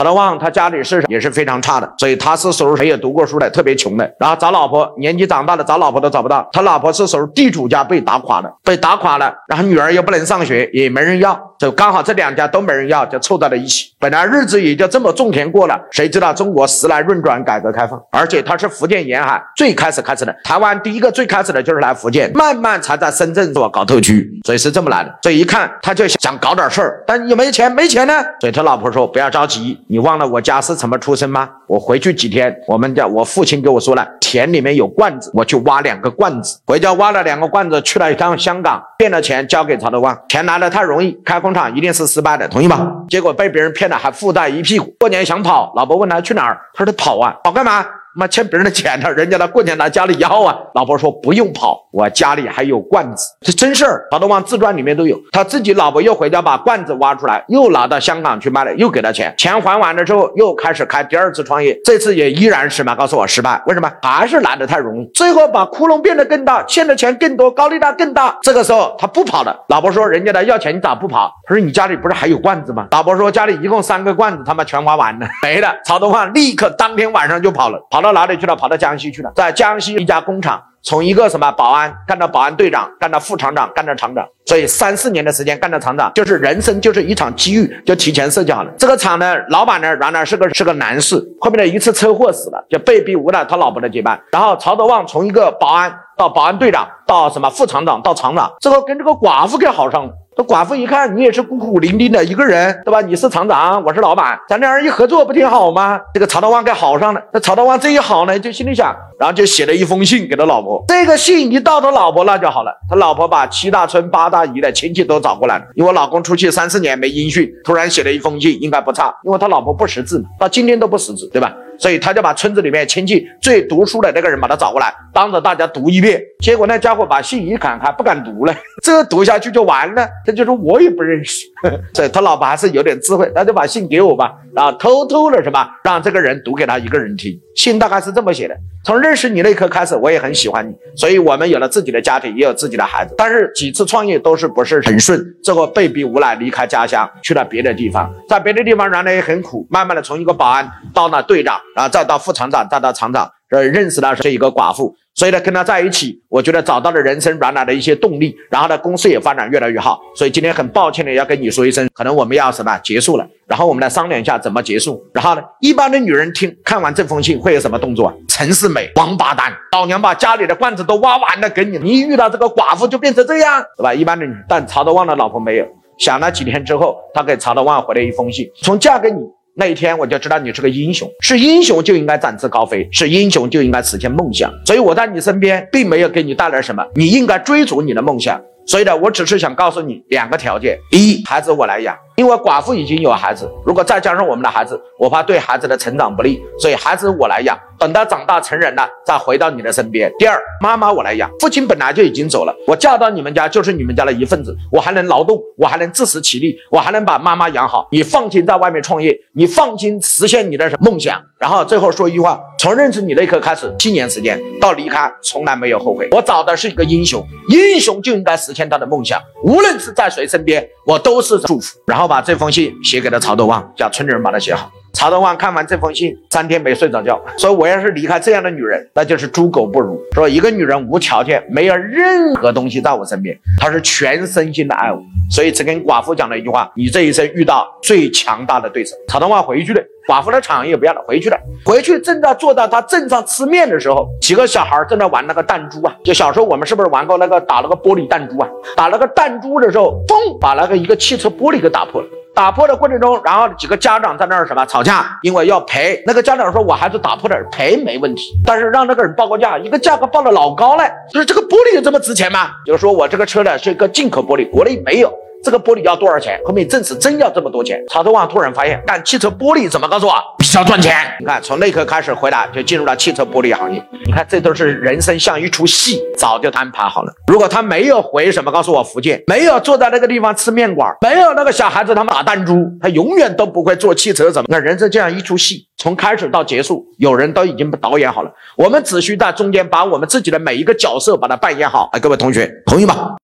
曹德旺他家里是也是非常差的，所以他是属于没有读过书的，特别穷的。然后找老婆，年纪长大了找老婆都找不到。他老婆是属于地主家被打垮了，被打垮了，然后女儿又不能上学，也没人要，就刚好这两家都没人要，就凑到了一起。本来日子也就这么种田过了，谁知道中国时来运转，改革开放，而且他是福建沿海最开始开始的，台湾第一个最开始的就是来福建，慢慢才在深圳做搞特区，所以是这么来的。所以一看他就想搞点事儿，但有没钱？没钱呢。所以他老婆说不要着急，你忘了我家是怎么出生吗？我回去几天，我们家我父亲跟我说了，田里面有罐子，我去挖两个罐子，回家挖了两个罐子，去了一趟香港，骗了钱交给曹德旺，钱来的太容易，开工厂一定是失败的，同意吗？结果被别人骗了，还附带一屁股。过年想跑，老婆问他去哪儿，他说他跑啊，跑干嘛？妈欠别人的钱呢，人家的过年来家里要啊。老婆说不用跑，我家里还有罐子，这真事儿。曹德旺自传里面都有，他自己老婆又回家把罐子挖出来，又拿到香港去卖了，又给他钱，钱还完了之后又开始开第二次创业，这次也依然是嘛，告诉我失败，为什么？还是来的太容易，最后把窟窿变得更大，欠的钱更多，高利贷更大。这个时候他不跑了，老婆说人家来要钱你咋不跑？他说你家里不是还有罐子吗？老婆说家里一共三个罐子，他妈全花完了，没了。曹德旺立刻当天晚上就跑了，跑。跑到哪里去了？跑到江西去了，在江西一家工厂，从一个什么保安干到保安队长，干到副厂长，干到厂长，所以三四年的时间干到厂长，就是人生就是一场机遇，就提前设计好了。这个厂的老板呢，原来是个是个男士，后面的一次车祸死了，就被逼无奈他老婆的接班。然后曹德旺从一个保安到保安队长，到什么副厂长，到厂长，最后跟这个寡妇给好上了。这寡妇一看你也是孤苦伶仃的一个人，对吧？你是厂长，我是老板，咱俩人一合作不挺好吗？这个曹德旺给好上了。那曹德旺这一好呢，就心里想，然后就写了一封信给他老婆。这个信一到他老婆那就好了，他老婆把七大村八大姨的亲戚都找过来了。因为老公出去三四年没音讯，突然写了一封信，应该不差。因为他老婆不识字嘛，到今天都不识字，对吧？所以他就把村子里面亲戚最读书的那个人把他找过来，当着大家读一遍。结果那家伙把信一看，还不敢读了。这读下去就完了。他就说我也不认识。所以他老婆还是有点智慧，他就把信给我吧，然后偷偷的什么让这个人读给他一个人听。信大概是这么写的：从认识你那一刻开始，我也很喜欢你，所以我们有了自己的家庭，也有自己的孩子。但是几次创业都是不是很顺，最后被逼无奈离开家乡，去了别的地方，在别的地方原来也很苦，慢慢的从一个保安到了队长。然后再到副厂长，再到厂长，呃，认识了这一个寡妇，所以呢，跟他在一起，我觉得找到了人生原来的一些动力，然后呢，公司也发展越来越好。所以今天很抱歉的要跟你说一声，可能我们要什么结束了，然后我们来商量一下怎么结束。然后呢，一般的女人听看完这封信会有什么动作？陈世美，王八蛋，老娘把家里的罐子都挖完了给你，你一遇到这个寡妇就变成这样，对吧？一般的女，但曹德旺的老婆没有，想了几天之后，他给曹德旺回了一封信，从嫁给你。那一天我就知道你是个英雄，是英雄就应该展翅高飞，是英雄就应该实现梦想。所以我在你身边，并没有给你带来什么，你应该追逐你的梦想。所以呢，我只是想告诉你两个条件：一，孩子我来养，因为寡妇已经有孩子，如果再加上我们的孩子，我怕对孩子的成长不利，所以孩子我来养。等到长大成人了，再回到你的身边。第二，妈妈我来养，父亲本来就已经走了，我嫁到你们家就是你们家的一份子，我还能劳动，我还能自食其力，我还能把妈妈养好。你放心在外面创业，你放心实现你的梦想。然后最后说一句话：从认识你那一刻开始，七年时间到离开，从来没有后悔。我找的是一个英雄，英雄就应该实现他的梦想，无论是在谁身边，我都是祝福。然后把这封信写给了曹德旺，叫村里人把它写好。曹德旺看完这封信，三天没睡着觉，说：“我要是离开这样的女人，那就是猪狗不如。说一个女人无条件，没有任何东西在我身边，她是全身心的爱我，所以只跟寡妇讲了一句话：你这一生遇到最强大的对手。”曹德旺回去了，寡妇的厂也不要了，回去了。回去正在坐在他镇上吃面的时候，几个小孩正在玩那个弹珠啊，就小时候我们是不是玩过那个打那个玻璃弹珠啊？打那个弹珠的时候，嘣，把那个一个汽车玻璃给打破了。打破的过程中，然后几个家长在那儿什么吵架，因为要赔。那个家长说：“我孩子打破点，赔没问题，但是让那个人报个价，一个价格报的老高了，就是这个玻璃有这么值钱吗？就是说我这个车呢是一个进口玻璃，国内没有。”这个玻璃要多少钱？后面证实真要这么多钱。曹德旺突然发现，干汽车玻璃怎么告诉我比较赚钱？你看，从那一刻开始回来就进入了汽车玻璃行业。你看，这都是人生像一出戏，早就安排好了。如果他没有回什么告诉我福建，没有坐在那个地方吃面馆，没有那个小孩子他们打弹珠，他永远都不会做汽车。怎么？那人生这样一出戏，从开始到结束，有人都已经导演好了。我们只需在中间把我们自己的每一个角色把它扮演好。哎，各位同学，同意吗？